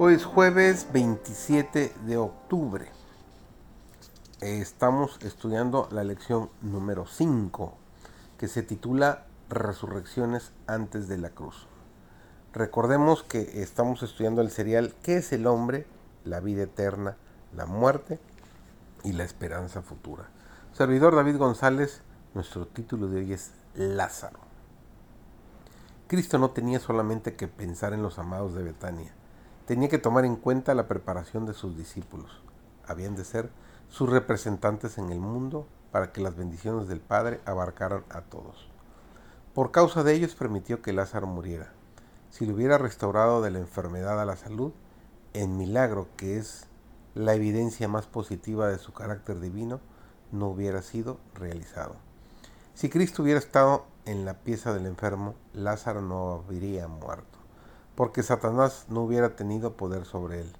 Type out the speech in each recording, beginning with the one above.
Hoy es jueves 27 de octubre. Estamos estudiando la lección número 5, que se titula Resurrecciones antes de la cruz. Recordemos que estamos estudiando el serial ¿Qué es el hombre? La vida eterna, la muerte y la esperanza futura. Servidor David González, nuestro título de hoy es Lázaro. Cristo no tenía solamente que pensar en los amados de Betania tenía que tomar en cuenta la preparación de sus discípulos. Habían de ser sus representantes en el mundo para que las bendiciones del Padre abarcaran a todos. Por causa de ellos permitió que Lázaro muriera. Si lo hubiera restaurado de la enfermedad a la salud, el milagro que es la evidencia más positiva de su carácter divino no hubiera sido realizado. Si Cristo hubiera estado en la pieza del enfermo, Lázaro no habría muerto porque Satanás no hubiera tenido poder sobre él.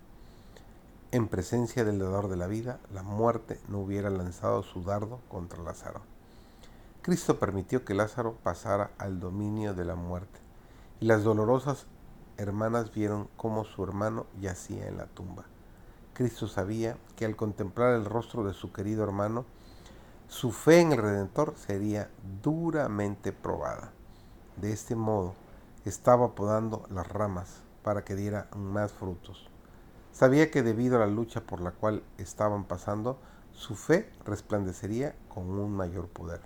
En presencia del dador de la vida, la muerte no hubiera lanzado su dardo contra Lázaro. Cristo permitió que Lázaro pasara al dominio de la muerte, y las dolorosas hermanas vieron cómo su hermano yacía en la tumba. Cristo sabía que al contemplar el rostro de su querido hermano, su fe en el Redentor sería duramente probada. De este modo, estaba podando las ramas para que diera más frutos. Sabía que debido a la lucha por la cual estaban pasando, su fe resplandecería con un mayor poder.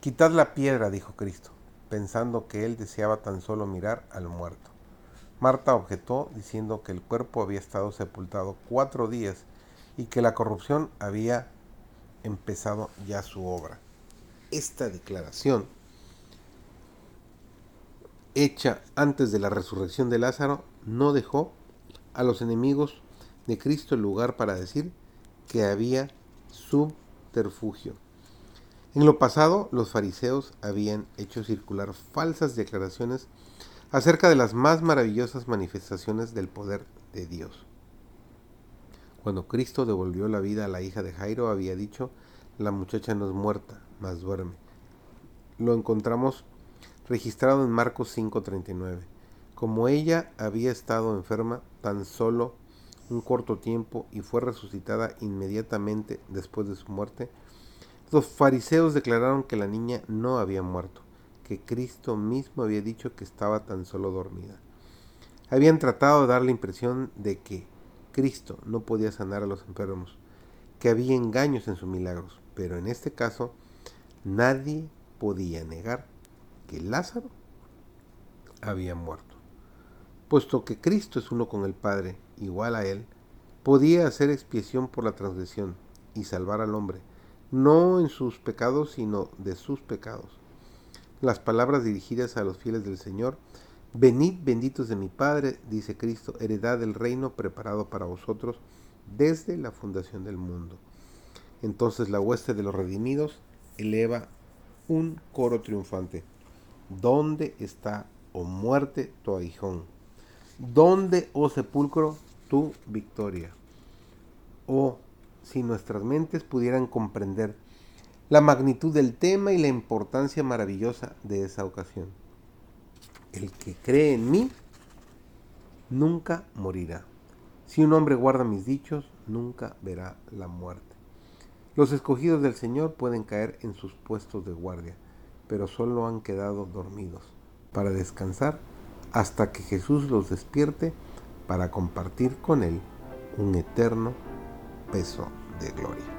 Quitad la piedra, dijo Cristo, pensando que él deseaba tan solo mirar al muerto. Marta objetó diciendo que el cuerpo había estado sepultado cuatro días y que la corrupción había empezado ya su obra. Esta declaración hecha antes de la resurrección de Lázaro no dejó a los enemigos de Cristo el lugar para decir que había subterfugio. En lo pasado, los fariseos habían hecho circular falsas declaraciones acerca de las más maravillosas manifestaciones del poder de Dios. Cuando Cristo devolvió la vida a la hija de Jairo, había dicho, la muchacha no es muerta, mas duerme. Lo encontramos registrado en Marcos 5:39. Como ella había estado enferma tan solo un corto tiempo y fue resucitada inmediatamente después de su muerte, los fariseos declararon que la niña no había muerto, que Cristo mismo había dicho que estaba tan solo dormida. Habían tratado de dar la impresión de que Cristo no podía sanar a los enfermos, que había engaños en sus milagros, pero en este caso nadie podía negar que Lázaro había muerto. Puesto que Cristo es uno con el Padre, igual a Él, podía hacer expiación por la transgresión y salvar al hombre, no en sus pecados, sino de sus pecados. Las palabras dirigidas a los fieles del Señor, Venid benditos de mi Padre, dice Cristo, heredad del reino preparado para vosotros desde la fundación del mundo. Entonces la hueste de los redimidos eleva un coro triunfante. ¿Dónde está, oh muerte, tu aguijón? ¿Dónde, oh sepulcro, tu victoria? Oh, si nuestras mentes pudieran comprender la magnitud del tema y la importancia maravillosa de esa ocasión. El que cree en mí nunca morirá. Si un hombre guarda mis dichos, nunca verá la muerte. Los escogidos del Señor pueden caer en sus puestos de guardia pero solo han quedado dormidos para descansar hasta que Jesús los despierte para compartir con Él un eterno peso de gloria.